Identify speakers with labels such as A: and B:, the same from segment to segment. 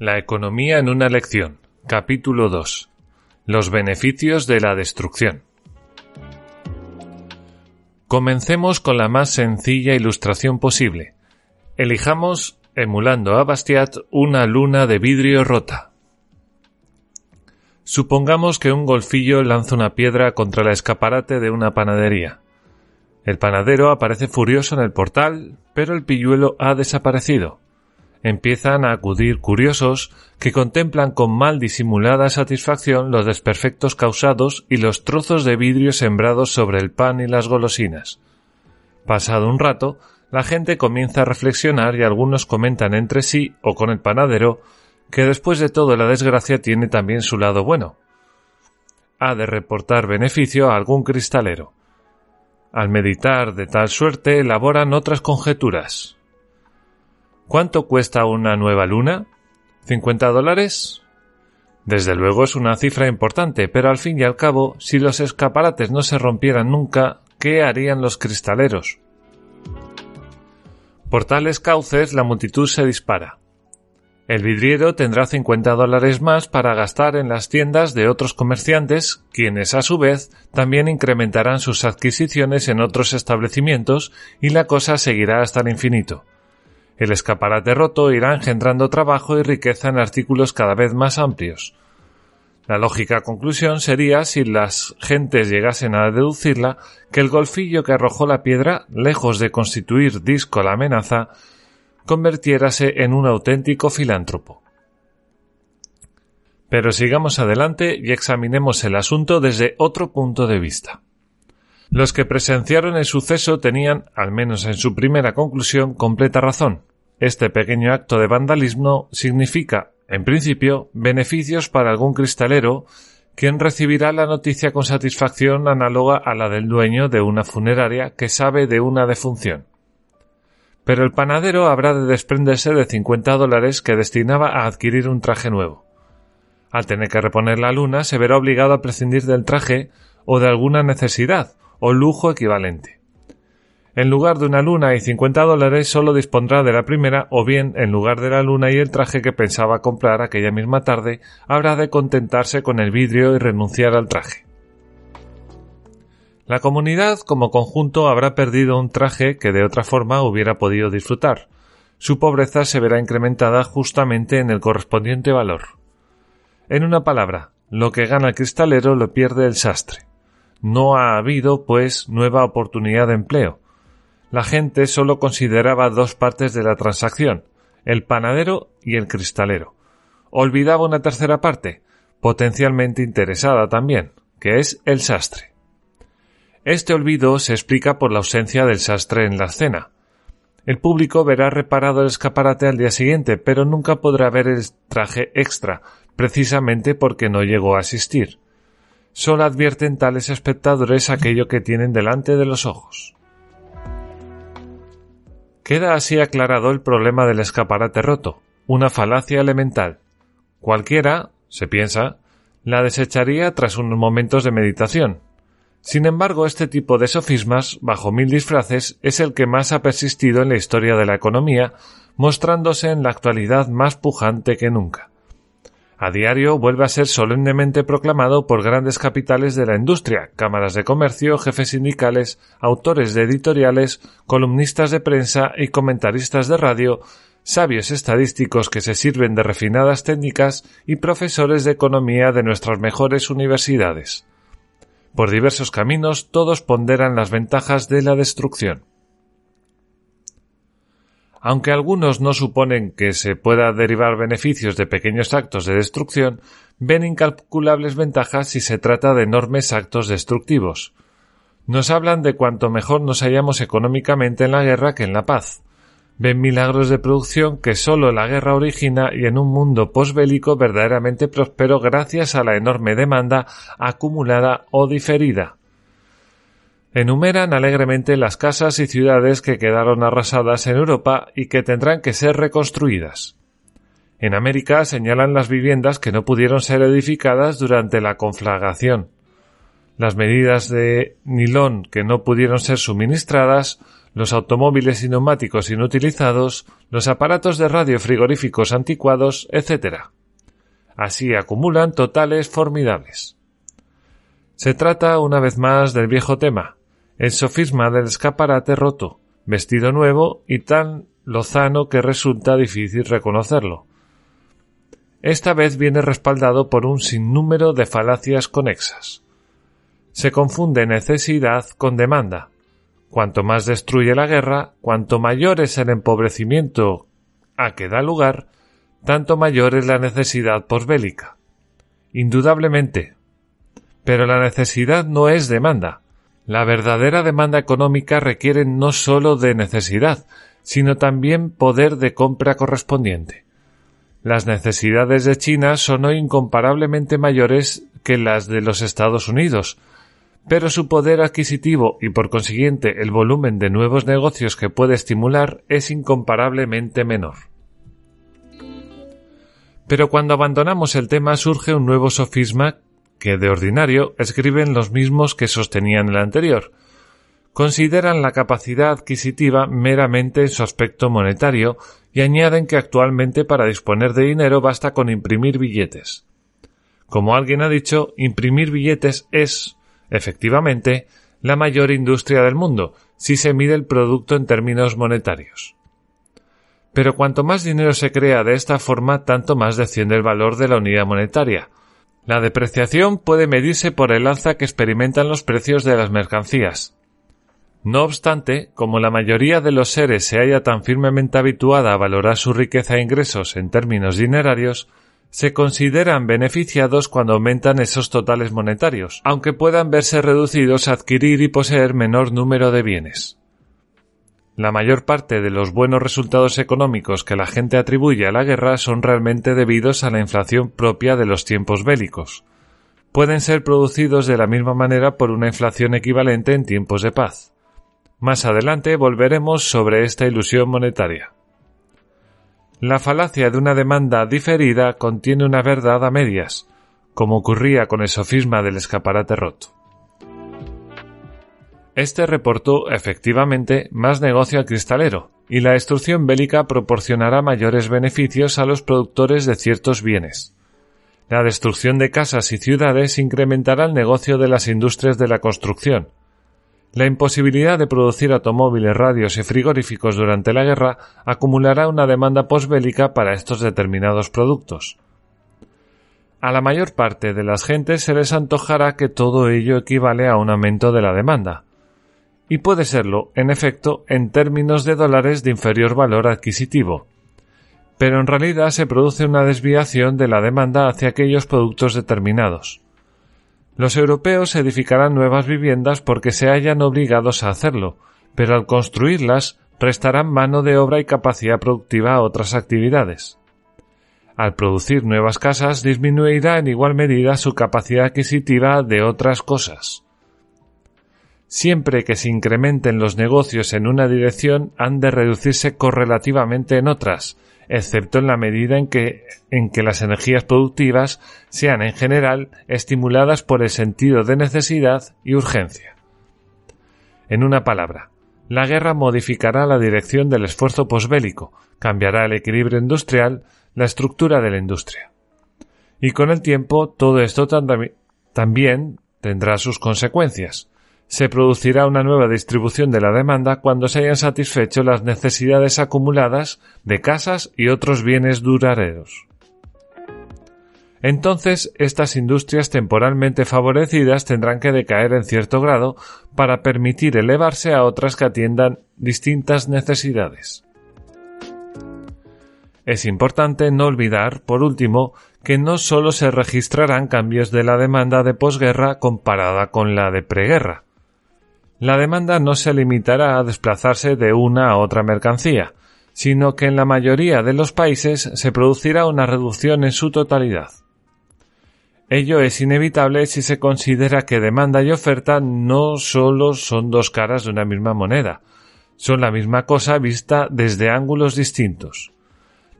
A: La economía en una lección. Capítulo 2. Los beneficios de la destrucción. Comencemos con la más sencilla ilustración posible. Elijamos, emulando a Bastiat, una luna de vidrio rota. Supongamos que un golfillo lanza una piedra contra el escaparate de una panadería. El panadero aparece furioso en el portal, pero el pilluelo ha desaparecido empiezan a acudir curiosos que contemplan con mal disimulada satisfacción los desperfectos causados y los trozos de vidrio sembrados sobre el pan y las golosinas. Pasado un rato, la gente comienza a reflexionar y algunos comentan entre sí o con el panadero que después de todo la desgracia tiene también su lado bueno. Ha de reportar beneficio a algún cristalero. Al meditar de tal suerte elaboran otras conjeturas. ¿Cuánto cuesta una nueva luna? ¿50 dólares? Desde luego es una cifra importante, pero al fin y al cabo, si los escaparates no se rompieran nunca, ¿qué harían los cristaleros? Por tales cauces la multitud se dispara. El vidriero tendrá 50 dólares más para gastar en las tiendas de otros comerciantes, quienes a su vez también incrementarán sus adquisiciones en otros establecimientos y la cosa seguirá hasta el infinito. El escaparate roto irá engendrando trabajo y riqueza en artículos cada vez más amplios. La lógica conclusión sería, si las gentes llegasen a deducirla, que el golfillo que arrojó la piedra, lejos de constituir disco la amenaza, convirtiérase en un auténtico filántropo. Pero sigamos adelante y examinemos el asunto desde otro punto de vista. Los que presenciaron el suceso tenían, al menos en su primera conclusión, completa razón. Este pequeño acto de vandalismo significa, en principio, beneficios para algún cristalero, quien recibirá la noticia con satisfacción análoga a la del dueño de una funeraria que sabe de una defunción. Pero el panadero habrá de desprenderse de 50 dólares que destinaba a adquirir un traje nuevo. Al tener que reponer la luna, se verá obligado a prescindir del traje o de alguna necesidad o lujo equivalente. En lugar de una luna y 50 dólares, solo dispondrá de la primera, o bien, en lugar de la luna y el traje que pensaba comprar aquella misma tarde, habrá de contentarse con el vidrio y renunciar al traje. La comunidad como conjunto habrá perdido un traje que de otra forma hubiera podido disfrutar. Su pobreza se verá incrementada justamente en el correspondiente valor. En una palabra, lo que gana el cristalero lo pierde el sastre. No ha habido, pues, nueva oportunidad de empleo, la gente solo consideraba dos partes de la transacción, el panadero y el cristalero. Olvidaba una tercera parte, potencialmente interesada también, que es el sastre. Este olvido se explica por la ausencia del sastre en la escena. El público verá reparado el escaparate al día siguiente, pero nunca podrá ver el traje extra, precisamente porque no llegó a asistir. Solo advierten tales espectadores aquello que tienen delante de los ojos. Queda así aclarado el problema del escaparate roto, una falacia elemental. Cualquiera, se piensa, la desecharía tras unos momentos de meditación. Sin embargo, este tipo de sofismas, bajo mil disfraces, es el que más ha persistido en la historia de la economía, mostrándose en la actualidad más pujante que nunca a diario vuelve a ser solemnemente proclamado por grandes capitales de la industria, cámaras de comercio, jefes sindicales, autores de editoriales, columnistas de prensa y comentaristas de radio, sabios estadísticos que se sirven de refinadas técnicas y profesores de economía de nuestras mejores universidades. Por diversos caminos todos ponderan las ventajas de la destrucción. Aunque algunos no suponen que se pueda derivar beneficios de pequeños actos de destrucción, ven incalculables ventajas si se trata de enormes actos destructivos. Nos hablan de cuanto mejor nos hallamos económicamente en la guerra que en la paz. Ven milagros de producción que sólo la guerra origina y en un mundo posbélico verdaderamente próspero gracias a la enorme demanda acumulada o diferida. Enumeran alegremente las casas y ciudades que quedaron arrasadas en Europa y que tendrán que ser reconstruidas. En América señalan las viviendas que no pudieron ser edificadas durante la conflagración, las medidas de nilón que no pudieron ser suministradas, los automóviles y neumáticos inutilizados, los aparatos de radio frigoríficos anticuados, etc. Así acumulan totales formidables. Se trata una vez más del viejo tema, el sofisma del escaparate roto, vestido nuevo y tan lozano que resulta difícil reconocerlo. Esta vez viene respaldado por un sinnúmero de falacias conexas. Se confunde necesidad con demanda. Cuanto más destruye la guerra, cuanto mayor es el empobrecimiento a que da lugar, tanto mayor es la necesidad posbélica. Indudablemente. Pero la necesidad no es demanda. La verdadera demanda económica requiere no sólo de necesidad, sino también poder de compra correspondiente. Las necesidades de China son hoy incomparablemente mayores que las de los Estados Unidos, pero su poder adquisitivo y por consiguiente el volumen de nuevos negocios que puede estimular es incomparablemente menor. Pero cuando abandonamos el tema surge un nuevo sofisma que de ordinario escriben los mismos que sostenían el anterior, consideran la capacidad adquisitiva meramente en su aspecto monetario y añaden que actualmente para disponer de dinero basta con imprimir billetes. Como alguien ha dicho, imprimir billetes es, efectivamente, la mayor industria del mundo, si se mide el producto en términos monetarios. Pero cuanto más dinero se crea de esta forma, tanto más desciende el valor de la unidad monetaria. La depreciación puede medirse por el alza que experimentan los precios de las mercancías. No obstante, como la mayoría de los seres se haya tan firmemente habituada a valorar su riqueza e ingresos en términos dinerarios, se consideran beneficiados cuando aumentan esos totales monetarios, aunque puedan verse reducidos a adquirir y poseer menor número de bienes. La mayor parte de los buenos resultados económicos que la gente atribuye a la guerra son realmente debidos a la inflación propia de los tiempos bélicos. Pueden ser producidos de la misma manera por una inflación equivalente en tiempos de paz. Más adelante volveremos sobre esta ilusión monetaria. La falacia de una demanda diferida contiene una verdad a medias, como ocurría con el sofisma del escaparate roto. Este reportó efectivamente más negocio al cristalero, y la destrucción bélica proporcionará mayores beneficios a los productores de ciertos bienes. La destrucción de casas y ciudades incrementará el negocio de las industrias de la construcción, la imposibilidad de producir automóviles, radios y frigoríficos durante la guerra acumulará una demanda posbélica para estos determinados productos. A la mayor parte de las gentes se les antojará que todo ello equivale a un aumento de la demanda. Y puede serlo, en efecto, en términos de dólares de inferior valor adquisitivo. Pero en realidad se produce una desviación de la demanda hacia aquellos productos determinados. Los europeos edificarán nuevas viviendas porque se hayan obligados a hacerlo, pero al construirlas restarán mano de obra y capacidad productiva a otras actividades. Al producir nuevas casas disminuirá en igual medida su capacidad adquisitiva de otras cosas. Siempre que se incrementen los negocios en una dirección han de reducirse correlativamente en otras, excepto en la medida en que, en que las energías productivas sean en general estimuladas por el sentido de necesidad y urgencia. En una palabra, la guerra modificará la dirección del esfuerzo posbélico, cambiará el equilibrio industrial, la estructura de la industria. Y con el tiempo todo esto también tendrá sus consecuencias se producirá una nueva distribución de la demanda cuando se hayan satisfecho las necesidades acumuladas de casas y otros bienes duraderos. Entonces, estas industrias temporalmente favorecidas tendrán que decaer en cierto grado para permitir elevarse a otras que atiendan distintas necesidades. Es importante no olvidar, por último, que no solo se registrarán cambios de la demanda de posguerra comparada con la de preguerra, la demanda no se limitará a desplazarse de una a otra mercancía, sino que en la mayoría de los países se producirá una reducción en su totalidad. Ello es inevitable si se considera que demanda y oferta no solo son dos caras de una misma moneda, son la misma cosa vista desde ángulos distintos.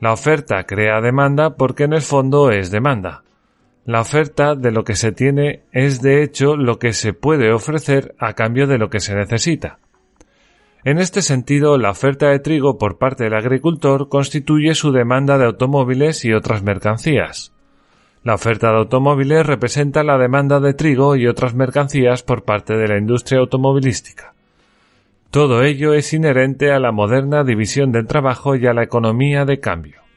A: La oferta crea demanda porque en el fondo es demanda. La oferta de lo que se tiene es de hecho lo que se puede ofrecer a cambio de lo que se necesita. En este sentido, la oferta de trigo por parte del agricultor constituye su demanda de automóviles y otras mercancías. La oferta de automóviles representa la demanda de trigo y otras mercancías por parte de la industria automovilística. Todo ello es inherente a la moderna división del trabajo y a la economía de cambio.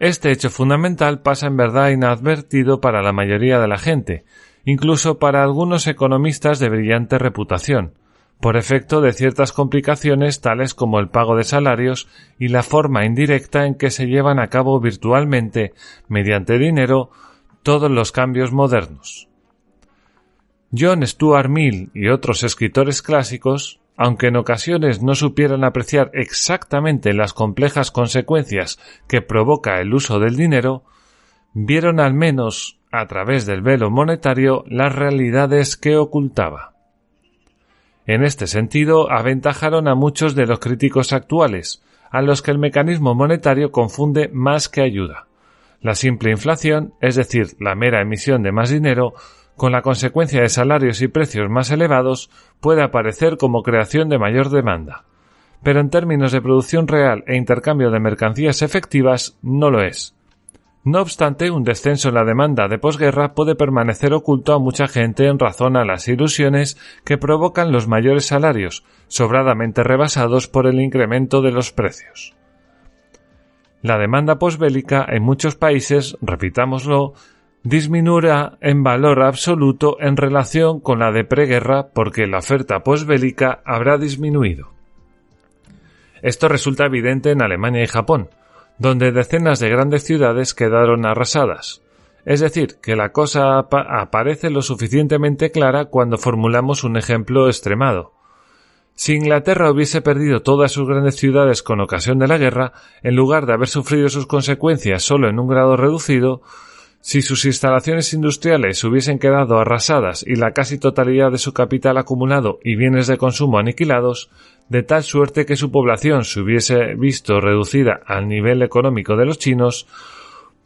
A: Este hecho fundamental pasa en verdad inadvertido para la mayoría de la gente, incluso para algunos economistas de brillante reputación, por efecto de ciertas complicaciones tales como el pago de salarios y la forma indirecta en que se llevan a cabo virtualmente, mediante dinero, todos los cambios modernos. John Stuart Mill y otros escritores clásicos, aunque en ocasiones no supieran apreciar exactamente las complejas consecuencias que provoca el uso del dinero, vieron al menos a través del velo monetario las realidades que ocultaba. En este sentido, aventajaron a muchos de los críticos actuales, a los que el mecanismo monetario confunde más que ayuda. La simple inflación, es decir, la mera emisión de más dinero, con la consecuencia de salarios y precios más elevados, puede aparecer como creación de mayor demanda. Pero en términos de producción real e intercambio de mercancías efectivas, no lo es. No obstante, un descenso en la demanda de posguerra puede permanecer oculto a mucha gente en razón a las ilusiones que provocan los mayores salarios, sobradamente rebasados por el incremento de los precios. La demanda posbélica en muchos países, repitámoslo, disminuirá en valor absoluto en relación con la de preguerra porque la oferta posbélica habrá disminuido. Esto resulta evidente en Alemania y Japón, donde decenas de grandes ciudades quedaron arrasadas. Es decir, que la cosa aparece lo suficientemente clara cuando formulamos un ejemplo extremado. Si Inglaterra hubiese perdido todas sus grandes ciudades con ocasión de la guerra, en lugar de haber sufrido sus consecuencias solo en un grado reducido, si sus instalaciones industriales hubiesen quedado arrasadas y la casi totalidad de su capital acumulado y bienes de consumo aniquilados, de tal suerte que su población se hubiese visto reducida al nivel económico de los chinos,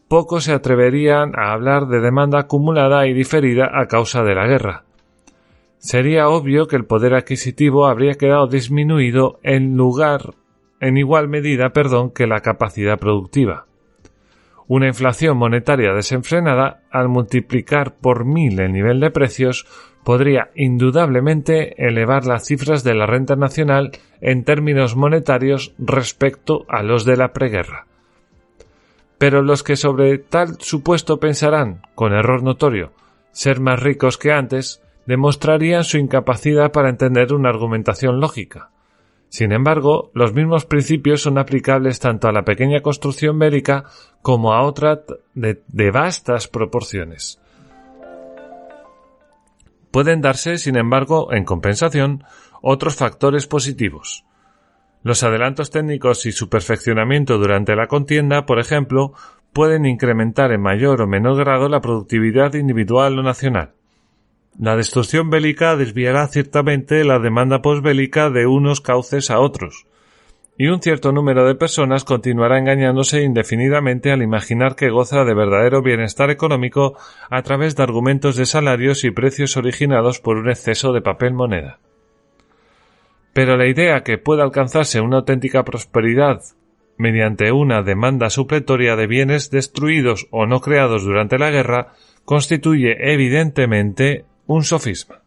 A: pocos se atreverían a hablar de demanda acumulada y diferida a causa de la guerra. Sería obvio que el poder adquisitivo habría quedado disminuido en lugar en igual medida, perdón, que la capacidad productiva. Una inflación monetaria desenfrenada, al multiplicar por mil el nivel de precios, podría indudablemente elevar las cifras de la renta nacional en términos monetarios respecto a los de la preguerra. Pero los que sobre tal supuesto pensarán, con error notorio, ser más ricos que antes, demostrarían su incapacidad para entender una argumentación lógica. Sin embargo, los mismos principios son aplicables tanto a la pequeña construcción bélica como a otra de, de vastas proporciones. Pueden darse, sin embargo, en compensación, otros factores positivos. Los adelantos técnicos y su perfeccionamiento durante la contienda, por ejemplo, pueden incrementar en mayor o menor grado la productividad individual o nacional. La destrucción bélica desviará ciertamente la demanda posbélica de unos cauces a otros, y un cierto número de personas continuará engañándose indefinidamente al imaginar que goza de verdadero bienestar económico a través de argumentos de salarios y precios originados por un exceso de papel moneda. Pero la idea que pueda alcanzarse una auténtica prosperidad mediante una demanda supletoria de bienes destruidos o no creados durante la guerra constituye evidentemente un sofisma.